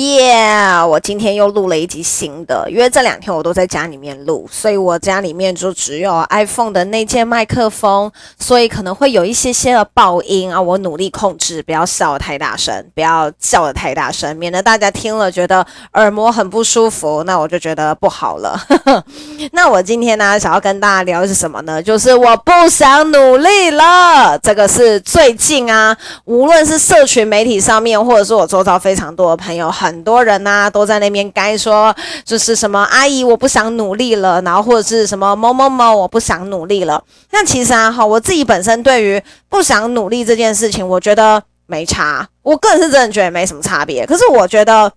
耶我今天又录了一集新的，因为这两天我都在家里面录，所以我家里面就只有 iPhone 的那件麦克风，所以可能会有一些些的爆音啊。我努力控制，不要笑得太大声，不要叫得太大声，免得大家听了觉得耳膜很不舒服，那我就觉得不好了。那我今天呢，想要跟大家聊的是什么呢？就是我不想努力了。这个是最近啊，无论是社群媒体上面，或者是我周遭非常多的朋友。很很多人呐、啊、都在那边该说就是什么阿姨我不想努力了，然后或者是什么某某某我不想努力了。那其实啊哈，我自己本身对于不想努力这件事情，我觉得没差。我个人是真的觉得没什么差别。可是我觉得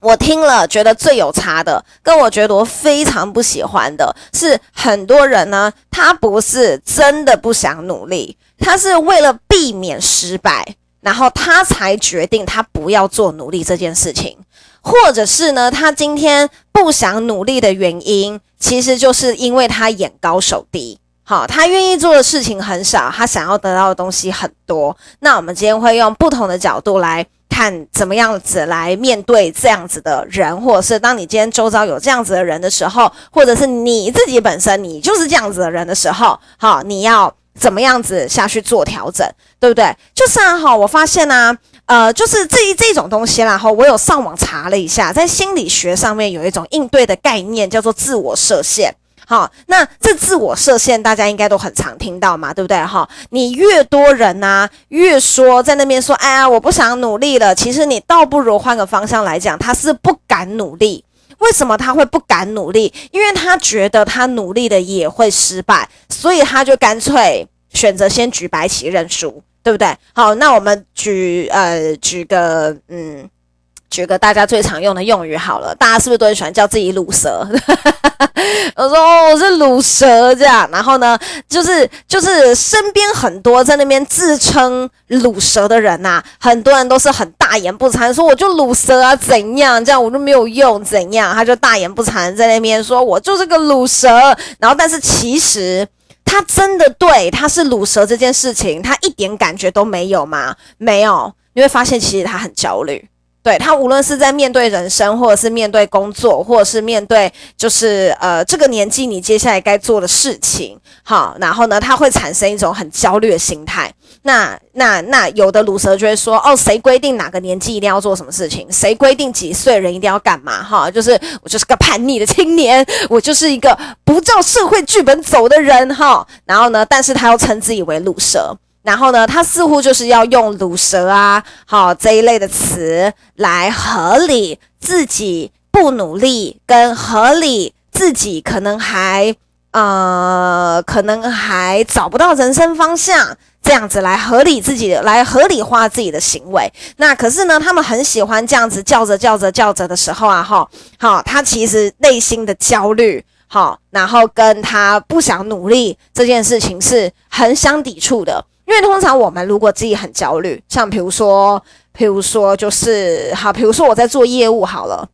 我听了觉得最有差的，跟我觉得我非常不喜欢的是，很多人呢他不是真的不想努力，他是为了避免失败。然后他才决定他不要做努力这件事情，或者是呢，他今天不想努力的原因，其实就是因为他眼高手低。好，他愿意做的事情很少，他想要得到的东西很多。那我们今天会用不同的角度来看，怎么样子来面对这样子的人，或者是当你今天周遭有这样子的人的时候，或者是你自己本身你就是这样子的人的时候，好，你要。怎么样子下去做调整，对不对？就是啊，哈，我发现呢，呃，就是这一这种东西啦，哈，我有上网查了一下，在心理学上面有一种应对的概念，叫做自我设限。好，那这自我设限大家应该都很常听到嘛，对不对？哈，你越多人呐，越说在那边说，哎呀，我不想努力了，其实你倒不如换个方向来讲，他是不敢努力。为什么他会不敢努力？因为他觉得他努力的也会失败，所以他就干脆选择先举白旗认输，对不对？好，那我们举呃举个嗯。举个大家最常用的用语好了，大家是不是都很喜欢叫自己鲁蛇？我说哦，我是卤蛇这样。然后呢，就是就是身边很多在那边自称卤蛇的人呐、很多人都是很大言不惭，说我就卤蛇啊，怎样这样我就没有用，怎样他就大言不惭在那边说我就是个卤蛇。然后，但是其实他真的对他是卤蛇这件事情，他一点感觉都没有吗？没有，你会发现其实他很焦虑。对，他无论是在面对人生，或者是面对工作，或者是面对就是呃这个年纪你接下来该做的事情，好，然后呢，他会产生一种很焦虑的心态。那那那有的鲁蛇就会说，哦，谁规定哪个年纪一定要做什么事情？谁规定几岁人一定要干嘛？哈，就是我就是个叛逆的青年，我就是一个不照社会剧本走的人，哈。然后呢，但是他又称自己为鲁蛇。然后呢，他似乎就是要用“鲁蛇”啊，好这一类的词来合理自己不努力，跟合理自己可能还呃，可能还找不到人生方向，这样子来合理自己，来合理化自己的行为。那可是呢，他们很喜欢这样子叫着叫着叫着的时候啊，哈，好，他其实内心的焦虑，好，然后跟他不想努力这件事情是很相抵触的。因为通常我们如果自己很焦虑，像比如说，比如说就是好，比如说我在做业务好了，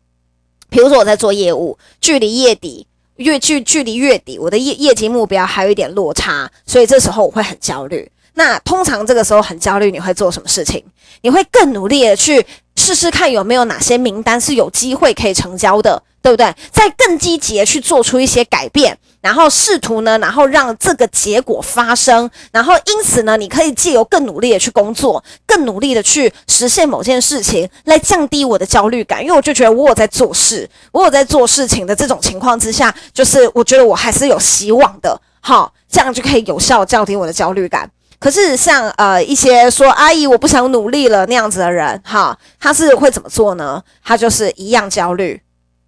比如说我在做业务，距离月底月距距离月底，我的业业绩目标还有一点落差，所以这时候我会很焦虑。那通常这个时候很焦虑，你会做什么事情？你会更努力的去试试看有没有哪些名单是有机会可以成交的，对不对？再更积极的去做出一些改变。然后试图呢，然后让这个结果发生，然后因此呢，你可以借由更努力的去工作，更努力的去实现某件事情，来降低我的焦虑感。因为我就觉得我有在做事，我有在做事情的这种情况之下，就是我觉得我还是有希望的。好，这样就可以有效降低我的焦虑感。可是像呃一些说阿姨我不想努力了那样子的人，哈，他是会怎么做呢？他就是一样焦虑。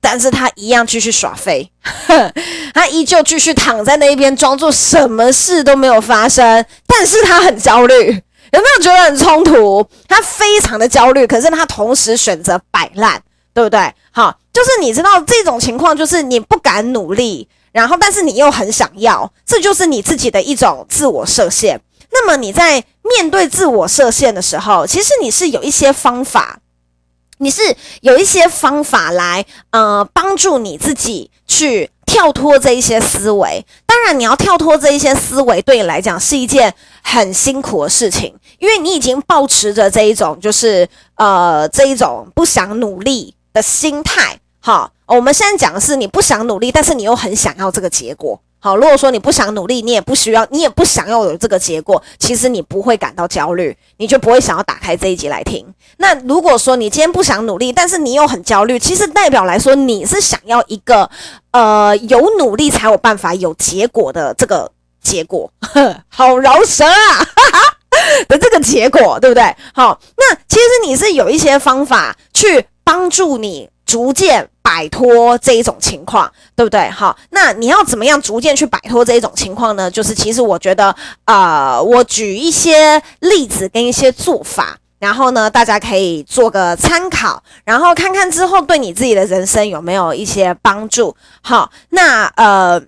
但是他一样继续耍废，他依旧继续躺在那一边，装作什么事都没有发生。但是他很焦虑，有没有觉得很冲突？他非常的焦虑，可是他同时选择摆烂，对不对？好，就是你知道这种情况，就是你不敢努力，然后但是你又很想要，这就是你自己的一种自我设限。那么你在面对自我设限的时候，其实你是有一些方法，你是有一些方法来呃帮助你自己去跳脱这一些思维。当然，你要跳脱这一些思维，对你来讲是一件很辛苦的事情，因为你已经抱持着这一种就是呃这一种不想努力的心态。好，我们现在讲的是你不想努力，但是你又很想要这个结果。好，如果说你不想努力，你也不需要，你也不想要有这个结果，其实你不会感到焦虑，你就不会想要打开这一集来听。那如果说你今天不想努力，但是你又很焦虑，其实代表来说你是想要一个呃有努力才有办法有结果的这个结果，好饶舌啊哈哈 的这个结果，对不对？好，那其实你是有一些方法去帮助你逐渐。摆脱这一种情况，对不对？好，那你要怎么样逐渐去摆脱这一种情况呢？就是其实我觉得，呃，我举一些例子跟一些做法，然后呢，大家可以做个参考，然后看看之后对你自己的人生有没有一些帮助。好，那呃。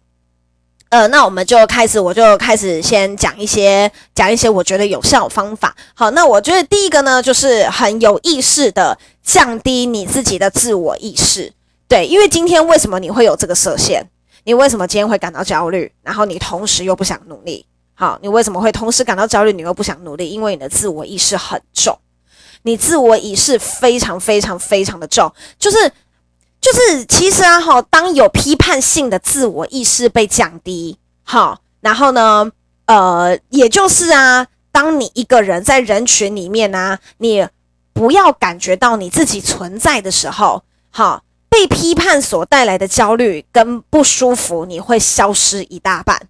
呃，那我们就开始，我就开始先讲一些讲一些我觉得有效方法。好，那我觉得第一个呢，就是很有意识的降低你自己的自我意识。对，因为今天为什么你会有这个射线？你为什么今天会感到焦虑？然后你同时又不想努力？好，你为什么会同时感到焦虑？你又不想努力？因为你的自我意识很重，你自我意识非常非常非常的重，就是。就是其实啊，哈，当有批判性的自我意识被降低，好，然后呢，呃，也就是啊，当你一个人在人群里面呢、啊，你不要感觉到你自己存在的时候，好，被批判所带来的焦虑跟不舒服，你会消失一大半。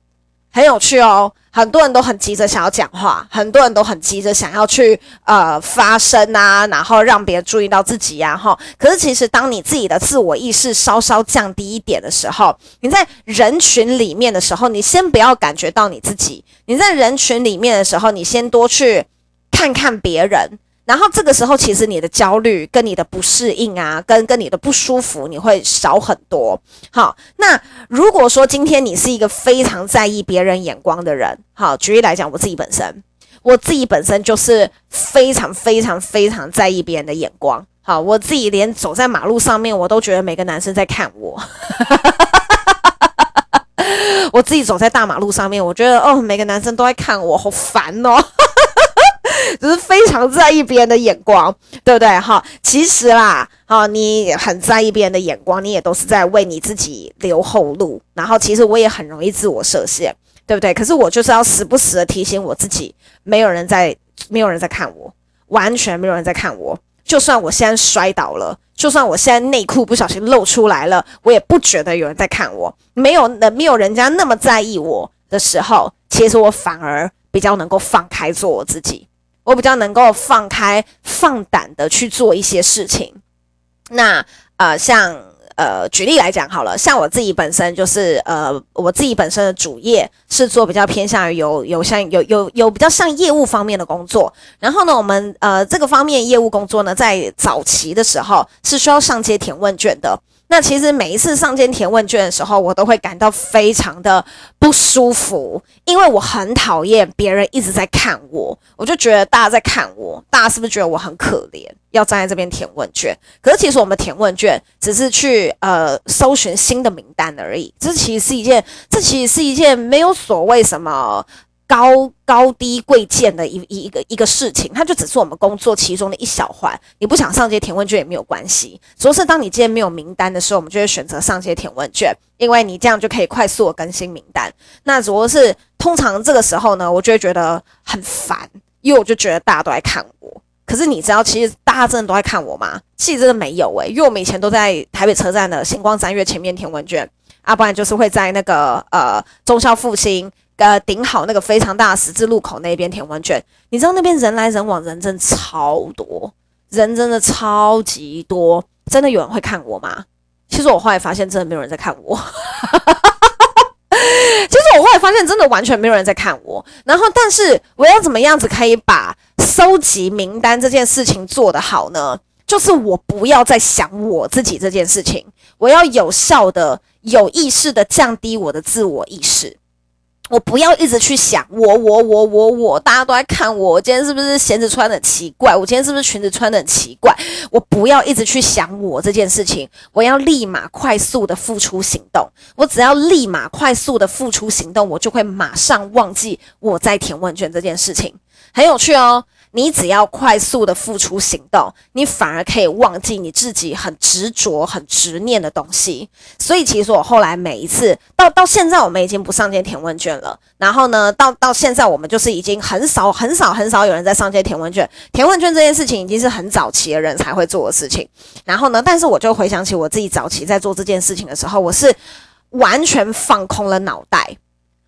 很有趣哦，很多人都很急着想要讲话，很多人都很急着想要去呃发声啊，然后让别人注意到自己呀，哈。可是其实当你自己的自我意识稍稍降低一点的时候，你在人群里面的时候，你先不要感觉到你自己。你在人群里面的时候，你先多去看看别人。然后这个时候，其实你的焦虑跟你的不适应啊，跟跟你的不舒服，你会少很多。好，那如果说今天你是一个非常在意别人眼光的人，好，举例来讲，我自己本身，我自己本身就是非常非常非常在意别人的眼光。好，我自己连走在马路上面，我都觉得每个男生在看我。我自己走在大马路上面，我觉得哦，每个男生都在看我，好烦哦。只是非常在意别人的眼光，对不对？哈，其实啦，哈，你很在意别人的眼光，你也都是在为你自己留后路。然后，其实我也很容易自我设限，对不对？可是我就是要时不时的提醒我自己，没有人在，没有人在看我，完全没有人在看我。就算我现在摔倒了，就算我现在内裤不小心露出来了，我也不觉得有人在看我。没有，没有人家那么在意我的时候，其实我反而比较能够放开做我自己。我比较能够放开、放胆的去做一些事情。那呃，像呃，举例来讲好了，像我自己本身就是呃，我自己本身的主业是做比较偏向于有有像有有有比较像业务方面的工作。然后呢，我们呃这个方面业务工作呢，在早期的时候是需要上街填问卷的。那其实每一次上街填问卷的时候，我都会感到非常的不舒服，因为我很讨厌别人一直在看我，我就觉得大家在看我，大家是不是觉得我很可怜，要站在这边填问卷？可是其实我们填问卷只是去呃搜寻新的名单而已，这其实是一件，这其实是一件没有所谓什么。高高低贵贱的一一一个一个事情，它就只是我们工作其中的一小环。你不想上街填问卷也没有关系，主要是当你今天没有名单的时候，我们就会选择上街填问卷，因为你这样就可以快速的更新名单。那主要是通常这个时候呢，我就会觉得很烦，因为我就觉得大家都在看我。可是你知道，其实大家真的都在看我吗？其实真的没有诶、因为我们以前都在台北车站的星光三月前面填问卷，啊，不然就是会在那个呃中孝复兴。呃，顶好那个非常大十字路口那边填问卷，你知道那边人来人往，人真超多，人真的超级多，真的有人会看我吗？其实我后来发现，真的没有人在看我。其实我后来发现，真的完全没有人在看我。然后，但是我要怎么样子可以把收集名单这件事情做得好呢？就是我不要再想我自己这件事情，我要有效的。有意识的降低我的自我意识。我不要一直去想我我我我我，大家都在看我，今天是不是鞋子穿的奇怪？我今天是不是裙子穿的很奇怪？我不要一直去想我这件事情，我要立马快速的付出行动。我只要立马快速的付出行动，我就会马上忘记我在填问卷这件事情。很有趣哦。你只要快速的付出行动，你反而可以忘记你自己很执着、很执念的东西。所以，其实我后来每一次到到现在，我们已经不上街填问卷了。然后呢，到到现在，我们就是已经很少、很少、很少有人在上街填问卷。填问卷这件事情已经是很早期的人才会做的事情。然后呢，但是我就回想起我自己早期在做这件事情的时候，我是完全放空了脑袋。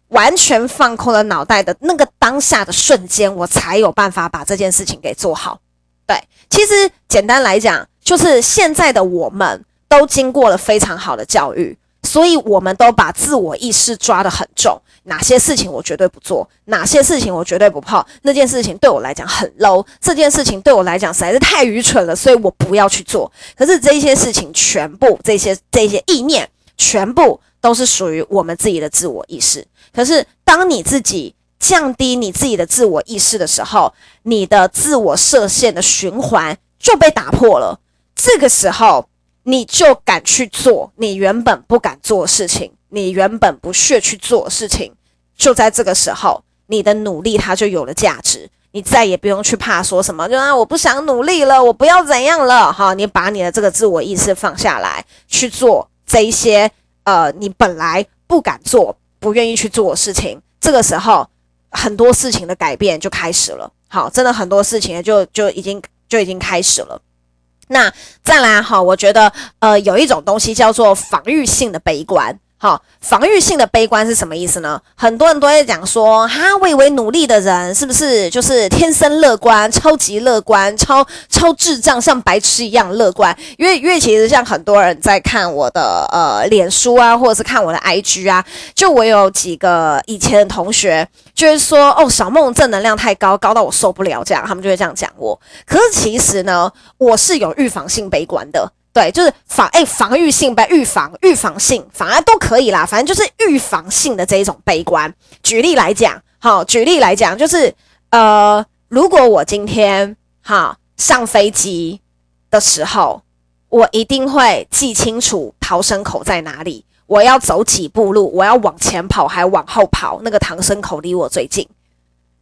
完全放空了脑袋的那个当下的瞬间，我才有办法把这件事情给做好。对，其实简单来讲，就是现在的我们都经过了非常好的教育，所以我们都把自我意识抓得很重。哪些事情我绝对不做，哪些事情我绝对不碰，那件事情对我来讲很 low，这件事情对我来讲实在是太愚蠢了，所以我不要去做。可是这些事情全部，这些这些意念，全部都是属于我们自己的自我意识。可是，当你自己降低你自己的自我意识的时候，你的自我设限的循环就被打破了。这个时候，你就敢去做你原本不敢做的事情，你原本不屑去做的事情。就在这个时候，你的努力它就有了价值，你再也不用去怕说什么，就啊，我不想努力了，我不要怎样了。哈，你把你的这个自我意识放下来，去做这一些呃，你本来不敢做。不愿意去做事情，这个时候很多事情的改变就开始了。好，真的很多事情就就已经就已经开始了。那再来哈，我觉得呃有一种东西叫做防御性的悲观。好，防御性的悲观是什么意思呢？很多人都在讲说，哈，我以为努力的人是不是就是天生乐观、超级乐观、超超智障，像白痴一样乐观？因为因为其实像很多人在看我的呃脸书啊，或者是看我的 IG 啊，就我有几个以前的同学，就是说哦，小梦正能量太高，高到我受不了，这样他们就会这样讲我。可是其实呢，我是有预防性悲观的。对，就是防哎，防御性被预防，预防性反而都可以啦，反正就是预防性的这一种悲观。举例来讲，好，举例来讲，就是呃，如果我今天哈上飞机的时候，我一定会记清楚逃生口在哪里，我要走几步路，我要往前跑还往后跑，那个逃生口离我最近。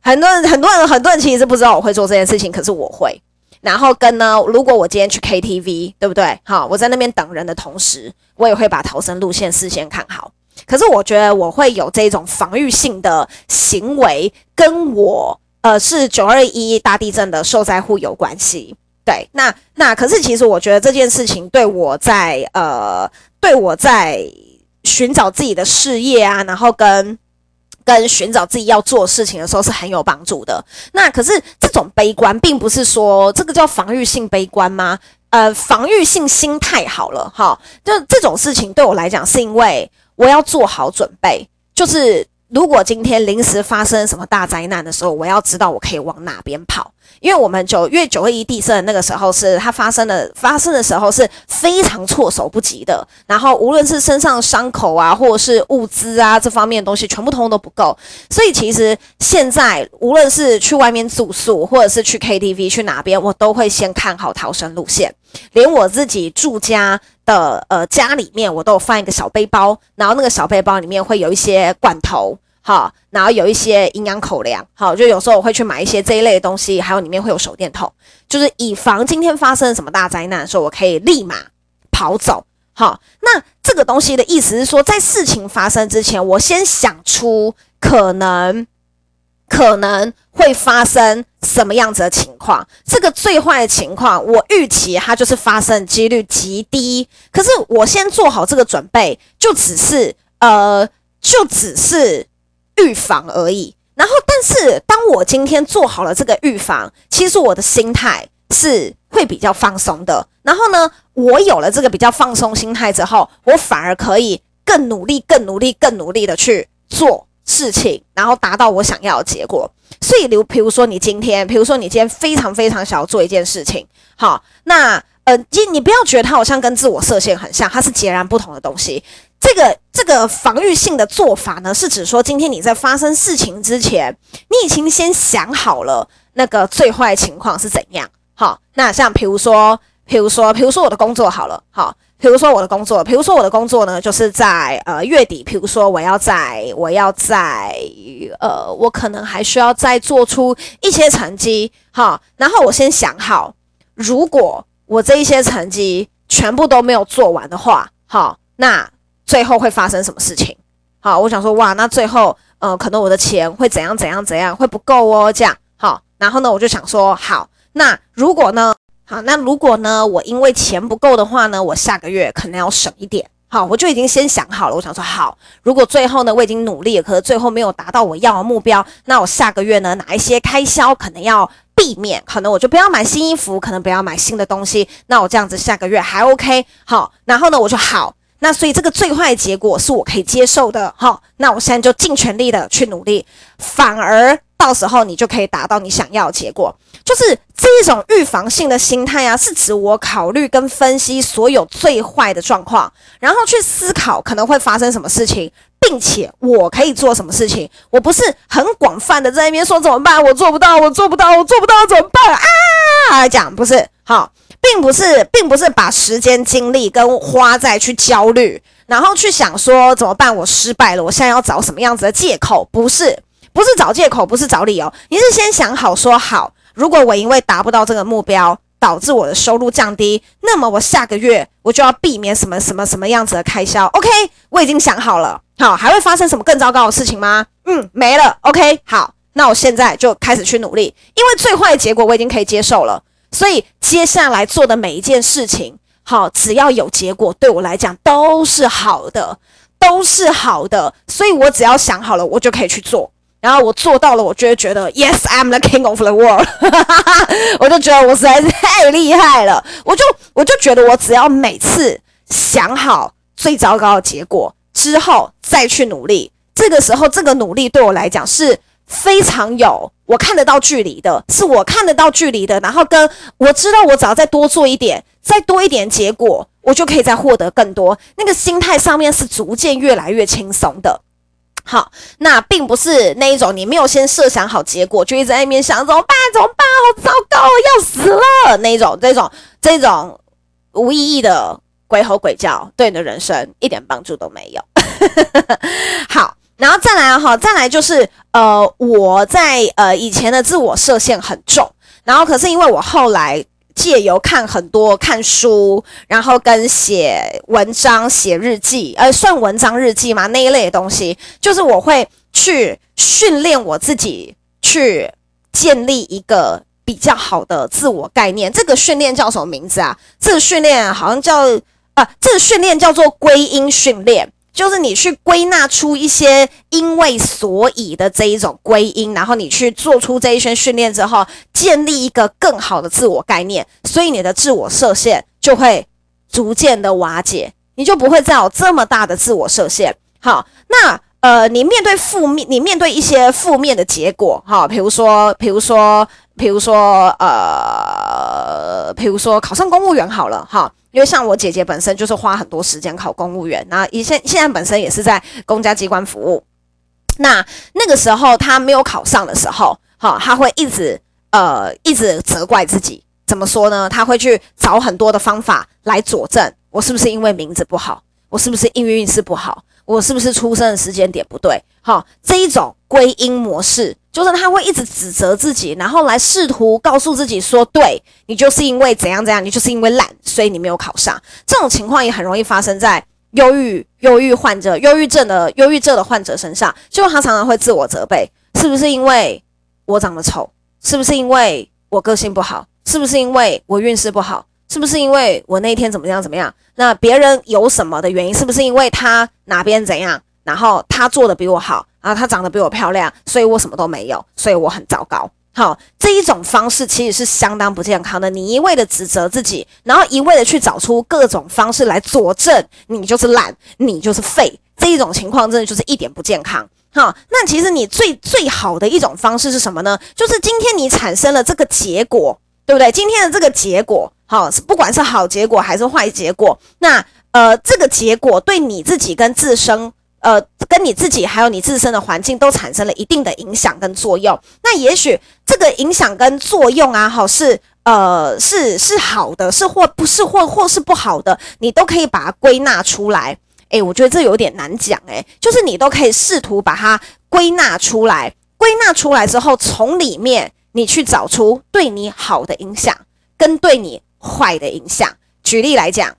很多人，很多人，很多人其实不知道我会做这件事情，可是我会。然后跟呢，如果我今天去 KTV，对不对？好，我在那边等人的同时，我也会把逃生路线事先看好。可是我觉得我会有这种防御性的行为，跟我呃是九二一大地震的受灾户有关系。对，那那可是其实我觉得这件事情对我在呃对我在寻找自己的事业啊，然后跟。跟寻找自己要做事情的时候是很有帮助的。那可是这种悲观，并不是说这个叫防御性悲观吗？呃，防御性心态好了，哈，就这种事情对我来讲，是因为我要做好准备，就是。如果今天临时发生什么大灾难的时候，我要知道我可以往哪边跑，因为我们九月九二一地震那个时候是它发生的，发生的时候是非常措手不及的。然后无论是身上伤口啊，或者是物资啊这方面的东西，全部通通都不够。所以其实现在无论是去外面住宿，或者是去 KTV 去哪边，我都会先看好逃生路线。连我自己住家的呃家里面，我都有放一个小背包，然后那个小背包里面会有一些罐头。好，然后有一些营养口粮，好，就有时候我会去买一些这一类的东西，还有里面会有手电筒，就是以防今天发生什么大灾难的时候，我可以立马跑走。好，那这个东西的意思是说，在事情发生之前，我先想出可能可能会发生什么样子的情况，这个最坏的情况，我预期它就是发生几率极低，可是我先做好这个准备，就只是呃，就只是。预防而已，然后，但是当我今天做好了这个预防，其实我的心态是会比较放松的。然后呢，我有了这个比较放松心态之后，我反而可以更努力、更努力、更努力的去做事情，然后达到我想要的结果。所以，比如，比如说你今天，比如说你今天非常非常想要做一件事情，好，那呃，你你不要觉得它好像跟自我设限很像，它是截然不同的东西。这个这个防御性的做法呢，是指说今天你在发生事情之前，你已经先想好了那个最坏情况是怎样。好，那像比如说，比如说，比如说我的工作好了，好，比如说我的工作，比如说我的工作呢，就是在呃月底，比如说我要在，我要在，呃，我可能还需要再做出一些成绩，好，然后我先想好，如果我这一些成绩全部都没有做完的话，好，那最后会发生什么事情？好，我想说，哇，那最后，呃，可能我的钱会怎样怎样怎样，会不够哦，这样，好，然后呢，我就想说，好。那如果呢？好，那如果呢？我因为钱不够的话呢，我下个月可能要省一点。好，我就已经先想好了。我想说，好，如果最后呢，我已经努力了，可是最后没有达到我要的目标，那我下个月呢，哪一些开销可能要避免？可能我就不要买新衣服，可能不要买新的东西。那我这样子下个月还 OK。好，然后呢，我就好。那所以这个最坏结果是我可以接受的。好，那我现在就尽全力的去努力，反而。到时候你就可以达到你想要的结果，就是这一种预防性的心态啊，是指我考虑跟分析所有最坏的状况，然后去思考可能会发生什么事情，并且我可以做什么事情。我不是很广泛的在那边说怎么办，我做不到，我做不到，我做不到怎么办啊？讲不是好，并不是，并不是把时间精力跟花在去焦虑，然后去想说怎么办，我失败了，我现在要找什么样子的借口？不是。不是找借口，不是找理由，你是先想好说好，如果我因为达不到这个目标，导致我的收入降低，那么我下个月我就要避免什么什么什么样子的开销。OK，我已经想好了。好，还会发生什么更糟糕的事情吗？嗯，没了。OK，好，那我现在就开始去努力，因为最坏的结果我已经可以接受了，所以接下来做的每一件事情，好，只要有结果，对我来讲都是好的，都是好的，所以我只要想好了，我就可以去做。然后我做到了，我就会觉得 Yes, I'm the king of the world 哈哈哈。我就觉得我实在是太厉害了。我就我就觉得我只要每次想好最糟糕的结果之后再去努力，这个时候这个努力对我来讲是非常有我看得到距离的，是我看得到距离的。然后跟我知道我只要再多做一点，再多一点结果，我就可以再获得更多。那个心态上面是逐渐越来越轻松的。好，那并不是那一种你没有先设想好结果，就一直在那边想怎么办？怎么办？好糟糕，要死了那种，这种这种无意义的鬼吼鬼叫，对你的人生一点帮助都没有。好，然后再来哈，再来就是呃，我在呃以前的自我设限很重，然后可是因为我后来。借由看很多看书，然后跟写文章、写日记，呃，算文章日记嘛，那一类的东西，就是我会去训练我自己，去建立一个比较好的自我概念。这个训练叫什么名字啊？这个训练好像叫啊，这个训练叫做归因训练。就是你去归纳出一些因为所以的这一种归因，然后你去做出这一些训练之后，建立一个更好的自我概念，所以你的自我设限就会逐渐的瓦解，你就不会再有这么大的自我设限。好，那呃，你面对负面，你面对一些负面的结果，哈，比如说，比如说，比如说，呃，比如说考上公务员好了，哈。因为像我姐姐本身就是花很多时间考公务员，那以现现在本身也是在公家机关服务。那那个时候她没有考上的时候，哈，她会一直呃一直责怪自己。怎么说呢？她会去找很多的方法来佐证我是不是因为名字不好，我是不是因为运势不好，我是不是出生的时间点不对？哈，这一种归因模式。就是他会一直指责自己，然后来试图告诉自己说：“对，你就是因为怎样怎样，你就是因为懒，所以你没有考上。”这种情况也很容易发生在忧郁、忧郁患者、忧郁症的忧郁症的患者身上。就他常常会自我责备：是不是因为我长得丑？是不是因为我个性不好？是不是因为我运势不好？是不是因为我那天怎么样怎么样？那别人有什么的原因？是不是因为他哪边怎样？然后他做的比我好？啊，他长得比我漂亮，所以我什么都没有，所以我很糟糕。好，这一种方式其实是相当不健康的。你一味的指责自己，然后一味的去找出各种方式来佐证你就是懒，你就是废，这一种情况真的就是一点不健康。好，那其实你最最好的一种方式是什么呢？就是今天你产生了这个结果，对不对？今天的这个结果，好，不管是好结果还是坏结果，那。呃，这个结果对你自己跟自身，呃，跟你自己还有你自身的环境都产生了一定的影响跟作用。那也许这个影响跟作用啊，好是呃是是好的，是或不是或或是不好的，你都可以把它归纳出来。诶，我觉得这有点难讲。诶，就是你都可以试图把它归纳出来，归纳出来之后，从里面你去找出对你好的影响跟对你坏的影响。举例来讲，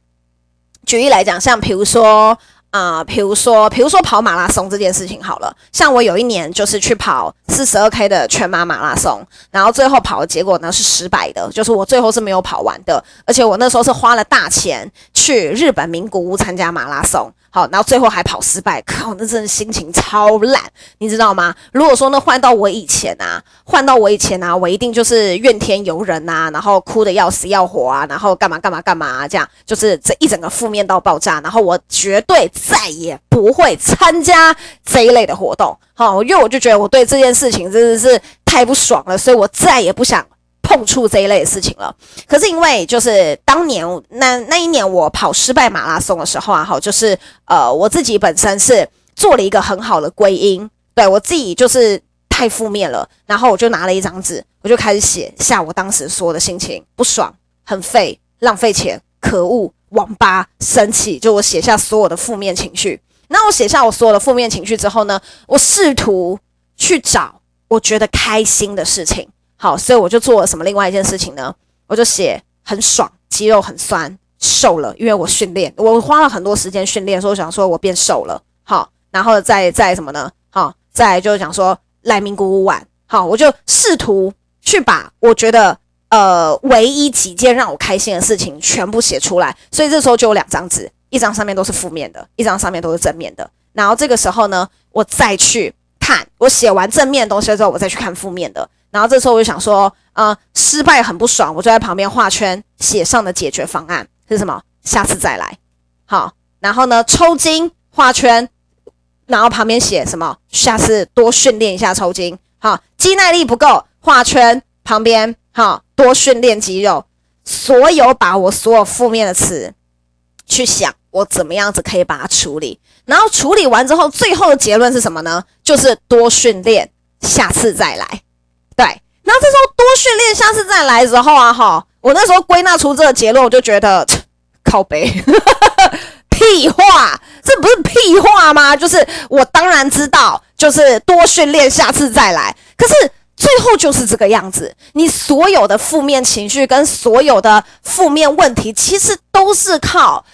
举例来讲，像比如说。啊、呃，比如说，比如说跑马拉松这件事情好了，像我有一年就是去跑四十二 K 的全马马拉松，然后最后跑的结果呢是失败的，就是我最后是没有跑完的，而且我那时候是花了大钱去日本名古屋参加马拉松。好，然后最后还跑失败，靠，那真的心情超烂，你知道吗？如果说那换到我以前啊，换到我以前啊，我一定就是怨天尤人啊，然后哭得要死要活啊，然后干嘛干嘛干嘛啊，这样就是这一整个负面到爆炸，然后我绝对再也不会参加这一类的活动。好，因为我就觉得我对这件事情真的是太不爽了，所以我再也不想。碰触这一类的事情了，可是因为就是当年那那一年我跑失败马拉松的时候啊，好，就是呃我自己本身是做了一个很好的归因，对我自己就是太负面了，然后我就拿了一张纸，我就开始写下我当时所有的心情，不爽、很废、浪费钱、可恶、网吧、生气，就我写下所有的负面情绪。那我写下我所有的负面情绪之后呢，我试图去找我觉得开心的事情。好，所以我就做了什么另外一件事情呢？我就写很爽，肌肉很酸，瘦了，因为我训练，我花了很多时间训练，所以我想说我变瘦了。好，然后再再什么呢？好，再就是讲说来名古屋玩。好，我就试图去把我觉得呃唯一几件让我开心的事情全部写出来。所以这时候就有两张纸，一张上面都是负面的，一张上面都是正面的。然后这个时候呢，我再去看我写完正面东西之后，我再去看负面的。然后这时候我就想说，呃，失败很不爽，我就在旁边画圈，写上的解决方案是什么？下次再来。好，然后呢，抽筋画圈，然后旁边写什么？下次多训练一下抽筋。好，肌耐力不够，画圈旁边，好，多训练肌肉。所有把我所有负面的词去想，我怎么样子可以把它处理。然后处理完之后，最后的结论是什么呢？就是多训练，下次再来。对，然后这时候多训练，下次再来之后啊，哈，我那时候归纳出这个结论，我就觉得靠背，屁话，这不是屁话吗？就是我当然知道，就是多训练，下次再来。可是最后就是这个样子，你所有的负面情绪跟所有的负面问题，其实都是靠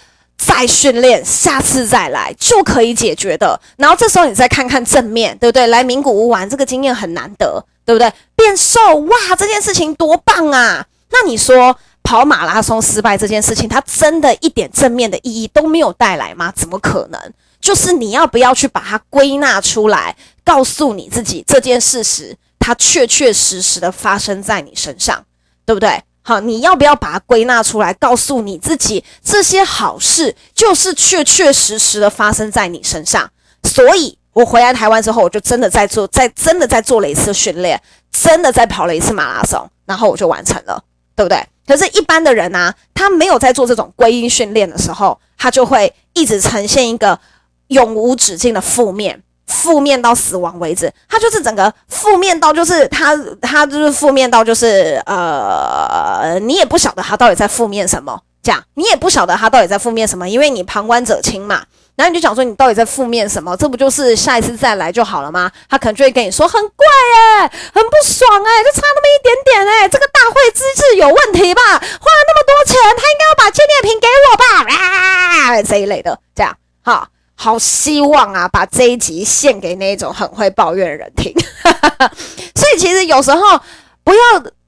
再训练，下次再来就可以解决的。然后这时候你再看看正面，对不对？来名古屋玩这个经验很难得。对不对？变瘦哇，这件事情多棒啊！那你说跑马拉松失败这件事情，它真的一点正面的意义都没有带来吗？怎么可能？就是你要不要去把它归纳出来，告诉你自己这件事实，它确确实实的发生在你身上，对不对？好，你要不要把它归纳出来，告诉你自己这些好事就是确确实实的发生在你身上？所以。我回来台湾之后，我就真的在做，在真的在做了一次训练，真的在跑了一次马拉松，然后我就完成了，对不对？可是，一般的人呢、他没有在做这种归因训练的时候，他就会一直呈现一个永无止境的负面，负面到死亡为止。他就是整个负面到，就是他他就是负面到，就是呃，你也不晓得他到底在负面什么，这样你也不晓得他到底在负面什么，因为你旁观者清嘛。然后你就讲说，你到底在负面什么？这不就是下一次再来就好了吗？他可能就会跟你说，很怪哎，很不爽哎，就差那么一点点哎，这个大会资质有问题吧？花了那么多钱，他应该要把纪念品给我吧？啊，这一类的，这样，好，好希望啊，把这一集献给那种很会抱怨的人听。所以其实有时候不要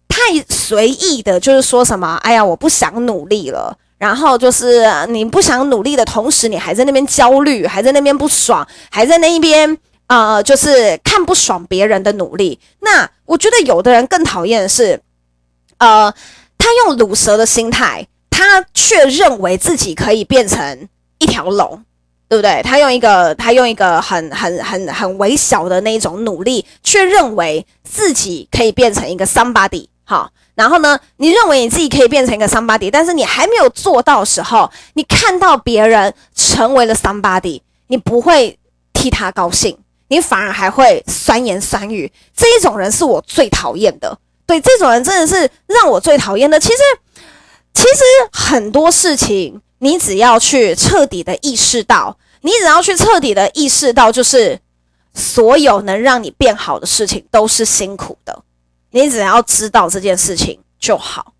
太随意的，就是说什么，哎呀，我不想努力了。然后就是你不想努力的同时，你还在那边焦虑，还在那边不爽，还在那一边呃，就是看不爽别人的努力。那我觉得有的人更讨厌的是，呃，他用鲁蛇的心态，他却认为自己可以变成一条龙，对不对？他用一个他用一个很很很很微小的那一种努力，却认为自己可以变成一个 somebody。好，然后呢，你认为你自己可以变成一个 somebody，但是你还没有做到时候，你看到别人成为了 somebody，你不会替他高兴，你反而还会酸言酸语。这一种人是我最讨厌的。对，这种人真的是让我最讨厌的。其实，其实很多事情，你只要去彻底的意识到，你只要去彻底的意识到，就是所有能让你变好的事情都是辛苦的。你只要知道这件事情就好。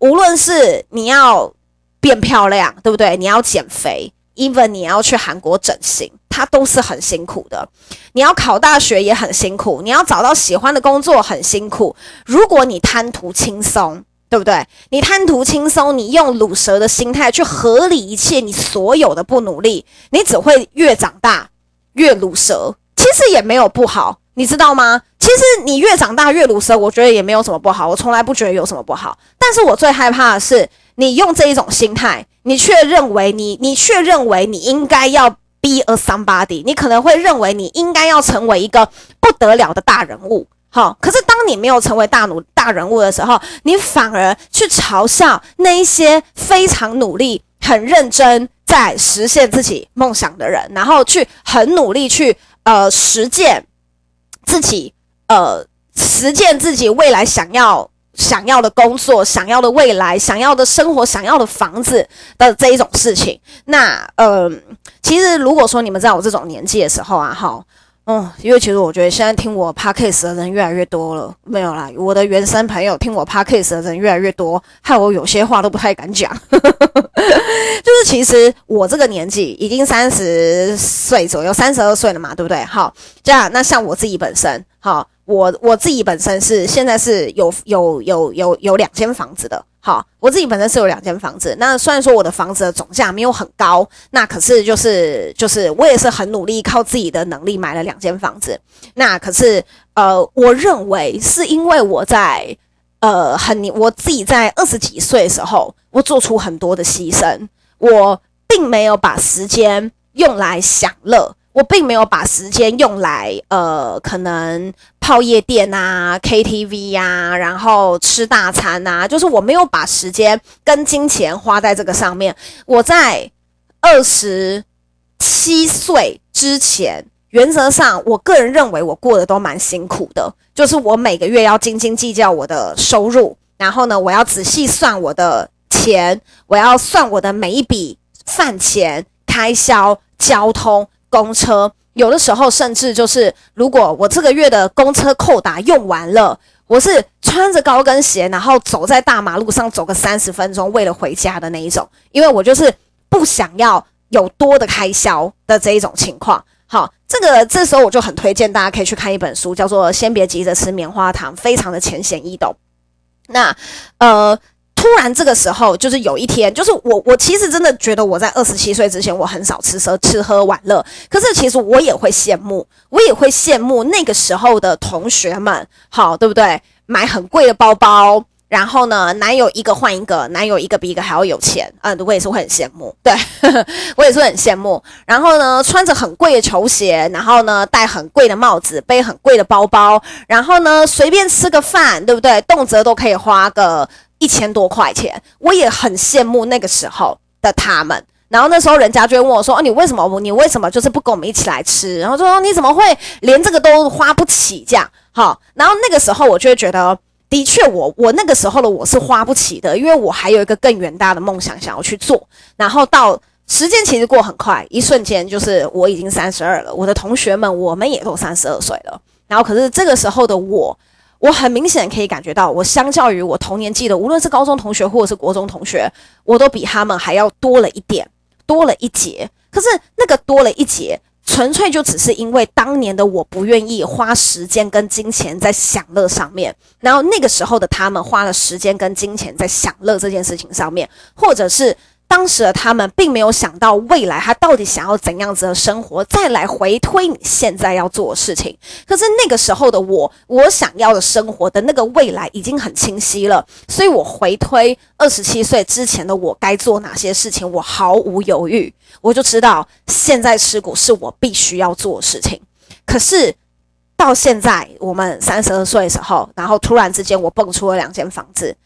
无论是你要变漂亮，对不对？你要减肥，even 你要去韩国整形。它都是很辛苦的，你要考大学也很辛苦，你要找到喜欢的工作很辛苦。如果你贪图轻松，对不对？你贪图轻松，你用鲁蛇的心态去合理一切你所有的不努力，你只会越长大越鲁蛇。其实也没有不好，你知道吗？其实你越长大越鲁蛇，我觉得也没有什么不好，我从来不觉得有什么不好。但是我最害怕的是你用这一种心态，你却认为你，你却认为你应该要。Be a somebody，你可能会认为你应该要成为一个不得了的大人物，好，可是当你没有成为大努大人物的时候，你反而去嘲笑那一些非常努力、很认真在实现自己梦想的人，然后去很努力去呃实践自己呃实践自己未来想要。想要的工作，想要的未来，想要的生活，想要的房子的这一种事情，那呃，其实如果说你们在我这种年纪的时候啊，哈，嗯，因为其实我觉得现在听我 podcast 的人越来越多了，没有啦，我的原生朋友听我 podcast 的人越来越多，害我有些话都不太敢讲，就是其实我这个年纪已经三十岁左右，三十二岁了嘛，对不对？好，这样，那像我自己本身，好。我我自己本身是现在是有有有有有两间房子的，好，我自己本身是有两间房子。那虽然说我的房子的总价没有很高，那可是就是就是我也是很努力靠自己的能力买了两间房子。那可是呃，我认为是因为我在呃很我自己在二十几岁的时候，我做出很多的牺牲，我并没有把时间用来享乐。我并没有把时间用来，呃，可能泡夜店啊、KTV 呀、啊，然后吃大餐啊，就是我没有把时间跟金钱花在这个上面。我在二十七岁之前，原则上，我个人认为我过得都蛮辛苦的，就是我每个月要斤斤计较我的收入，然后呢，我要仔细算我的钱，我要算我的每一笔饭钱、开销、交通。公车有的时候甚至就是，如果我这个月的公车扣打用完了，我是穿着高跟鞋，然后走在大马路上走个三十分钟，为了回家的那一种，因为我就是不想要有多的开销的这一种情况。好，这个这时候我就很推荐大家可以去看一本书，叫做《先别急着吃棉花糖》，非常的浅显易懂。那呃。突然，这个时候就是有一天，就是我，我其实真的觉得我在二十七岁之前，我很少吃喝吃喝玩乐。可是其实我也会羡慕，我也会羡慕那个时候的同学们，好，对不对？买很贵的包包，然后呢，男友一个换一个，男友一个比一个还要有钱，嗯，我也是会很羡慕，对，我也是很羡慕。然后呢，穿着很贵的球鞋，然后呢，戴很贵的帽子，背很贵的包包，然后呢，随便吃个饭，对不对？动辄都可以花个。一千多块钱，我也很羡慕那个时候的他们。然后那时候人家就会问我说：“哦，你为什么？你为什么就是不跟我们一起来吃？”然后就说：“你怎么会连这个都花不起？”这样，好。然后那个时候我就会觉得，的确，我我那个时候的我是花不起的，因为我还有一个更远大的梦想想要去做。然后到时间其实过很快，一瞬间就是我已经三十二了，我的同学们我们也都三十二岁了。然后可是这个时候的我。我很明显可以感觉到，我相较于我同年纪的，无论是高中同学或者是国中同学，我都比他们还要多了一点，多了一截。可是那个多了一截，纯粹就只是因为当年的我不愿意花时间跟金钱在享乐上面，然后那个时候的他们花了时间跟金钱在享乐这件事情上面，或者是。当时的他们并没有想到未来他到底想要怎样子的生活，再来回推你现在要做的事情。可是那个时候的我，我想要的生活的那个未来已经很清晰了，所以我回推二十七岁之前的我该做哪些事情，我毫无犹豫，我就知道现在持股是我必须要做的事情。可是到现在我们三十二岁的时候，然后突然之间我蹦出了两间房子。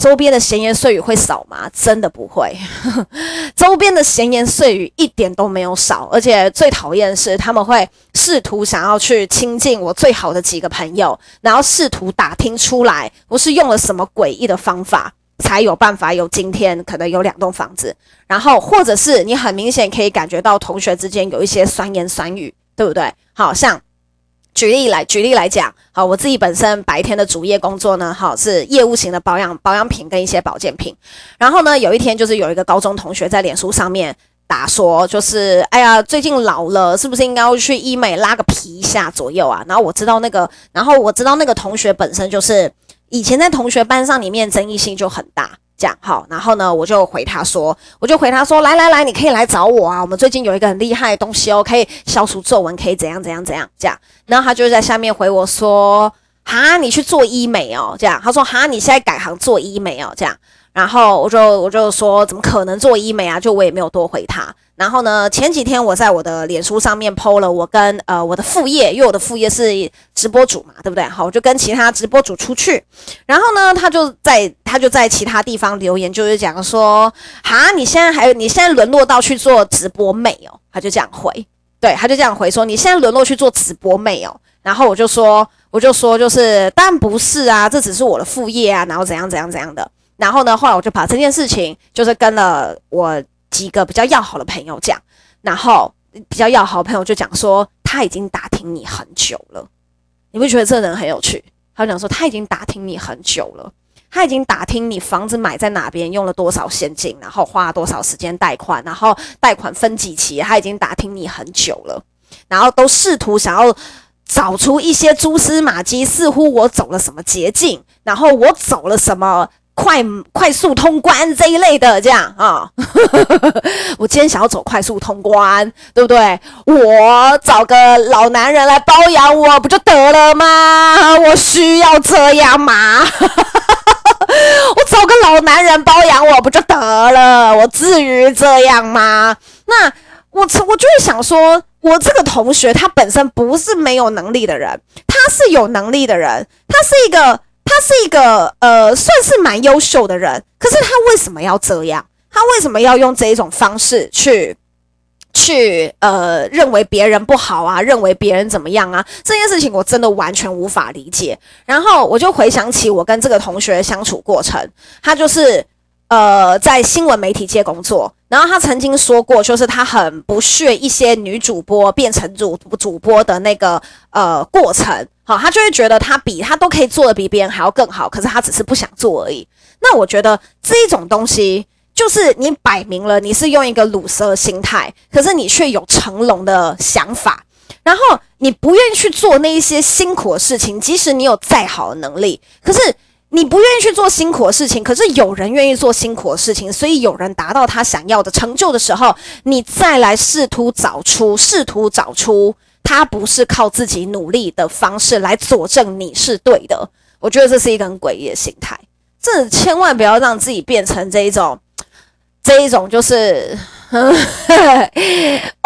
周边的闲言碎语会少吗？真的不会，周边的闲言碎语一点都没有少，而且最讨厌的是他们会试图想要去亲近我最好的几个朋友，然后试图打听出来我是用了什么诡异的方法才有办法有今天可能有两栋房子，然后或者是你很明显可以感觉到同学之间有一些酸言酸语，对不对？好像。举例来举例来讲，好，我自己本身白天的主业工作呢，好，是业务型的保养保养品跟一些保健品。然后呢，有一天就是有一个高中同学在脸书上面打说，就是哎呀，最近老了，是不是应该要去医美拉个皮一下左右啊？然后我知道那个，然后我知道那个同学本身就是以前在同学班上里面争议性就很大。讲好，然后呢，我就回他说，我就回他说，来来来，你可以来找我啊，我们最近有一个很厉害的东西哦，可以消除皱纹，可以怎样怎样怎样这样。然后他就在下面回我说，哈，你去做医美哦，这样。他说，哈，你现在改行做医美哦，这样。然后我就我就说，怎么可能做医美啊？就我也没有多回他。然后呢，前几天我在我的脸书上面 po 了我跟呃我的副业，因为我的副业是直播主嘛，对不对？好，我就跟其他直播主出去。然后呢，他就在他就在其他地方留言，就是讲说，哈，你现在还有你现在沦落到去做直播妹哦？他就这样回，对，他就这样回说，你现在沦落去做直播妹哦？然后我就说，我就说，就是当然不是啊，这只是我的副业啊，然后怎样怎样怎样的。然后呢，后来我就把这件事情就是跟了我几个比较要好的朋友讲，然后比较要好的朋友就讲说他已经打听你很久了，你不觉得这人很有趣？他讲说他已经打听你很久了，他已经打听你房子买在哪边，用了多少现金，然后花了多少时间贷款，然后贷款分几期，他已经打听你很久了，然后都试图想要找出一些蛛丝马迹，似乎我走了什么捷径，然后我走了什么。快快速通关这一类的，这样啊，我今天想要走快速通关，对不对？我找个老男人来包养我，不就得了吗？我需要这样吗？我找个老男人包养我，不就得了？我至于这样吗？那我我就是想说，我这个同学他本身不是没有能力的人，他是有能力的人，他是一个。他是一个呃，算是蛮优秀的人，可是他为什么要这样？他为什么要用这一种方式去去呃，认为别人不好啊，认为别人怎么样啊？这件事情我真的完全无法理解。然后我就回想起我跟这个同学相处过程，他就是。呃，在新闻媒体界工作，然后他曾经说过，就是他很不屑一些女主播变成主主播的那个呃过程，好，他就会觉得他比他都可以做得比别人还要更好，可是他只是不想做而已。那我觉得这一种东西，就是你摆明了你是用一个鲁蛇心态，可是你却有成龙的想法，然后你不愿意去做那一些辛苦的事情，即使你有再好的能力，可是。你不愿意去做辛苦的事情，可是有人愿意做辛苦的事情，所以有人达到他想要的成就的时候，你再来试图找出，试图找出他不是靠自己努力的方式来佐证你是对的。我觉得这是一个很诡异的心态，这千万不要让自己变成这一种，这一种就是。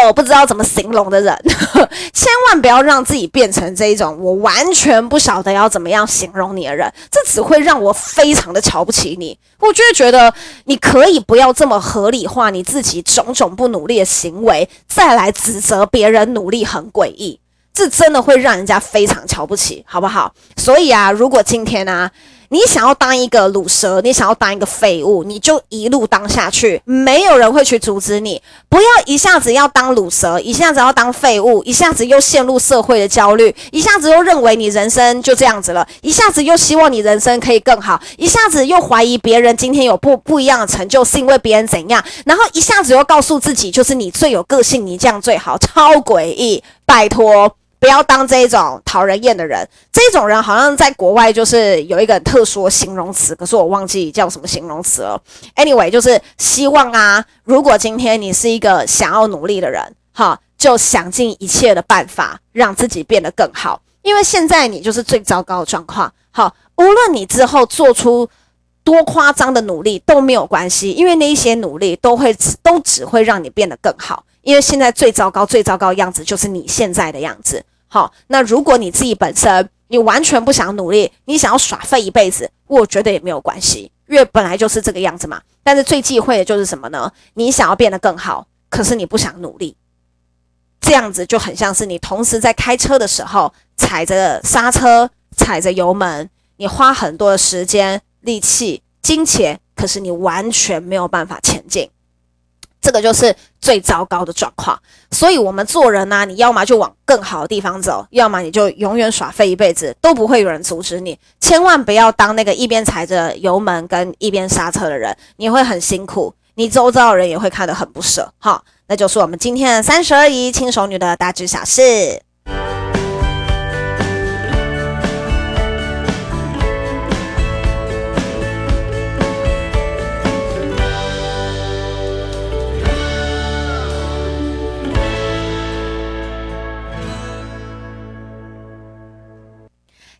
我 不知道怎么形容的人，千万不要让自己变成这一种我完全不晓得要怎么样形容你的人，这只会让我非常的瞧不起你。我就会觉得你可以不要这么合理化你自己种种不努力的行为，再来指责别人努力很诡异，这真的会让人家非常瞧不起，好不好？所以啊，如果今天呢、你想要当一个卤蛇，你想要当一个废物，你就一路当下去，没有人会去阻止你。不要一下子要当卤蛇，一下子要当废物，一下子又陷入社会的焦虑，一下子又认为你人生就这样子了，一下子又希望你人生可以更好，一下子又怀疑别人今天有不不一样的成就是因为别人怎样，然后一下子又告诉自己就是你最有个性，你这样最好，超诡异，拜托。不要当这种讨人厌的人，这种人好像在国外就是有一个特殊的形容词，可是我忘记叫什么形容词了。Anyway，就是希望啊，如果今天你是一个想要努力的人，哈，就想尽一切的办法让自己变得更好，因为现在你就是最糟糕的状况。好，无论你之后做出多夸张的努力都没有关系，因为那一些努力都会只都只会让你变得更好，因为现在最糟糕、最糟糕的样子就是你现在的样子。好，那如果你自己本身你完全不想努力，你想要耍废一辈子，我觉得也没有关系，因为本来就是这个样子嘛。但是最忌讳的就是什么呢？你想要变得更好，可是你不想努力，这样子就很像是你同时在开车的时候踩着刹车、踩着油门，你花很多的时间、力气、金钱，可是你完全没有办法前进。这个就是最糟糕的状况，所以我们做人呢、你要么就往更好的地方走，要么你就永远耍废一辈子，都不会有人阻止你。千万不要当那个一边踩着油门跟一边刹车的人，你会很辛苦，你周遭的人也会看得很不舍。好，那就是我们今天的三十而已轻熟女的大致小事。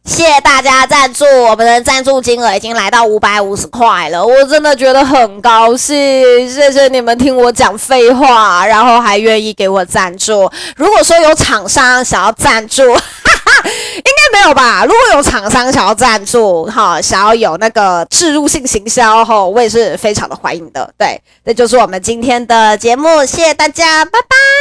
谢谢大家赞助，我们的赞助金额已经来到五百五十块了，我真的觉得很高兴。谢谢你们听我讲废话，然后还愿意给我赞助。如果说有厂商想要赞助，哈哈，应该没有吧？如果有厂商想要赞助，哈，想要有那个置入性行销，哈，我也是非常的欢迎的。对，这就是我们今天的节目，谢谢大家，拜拜。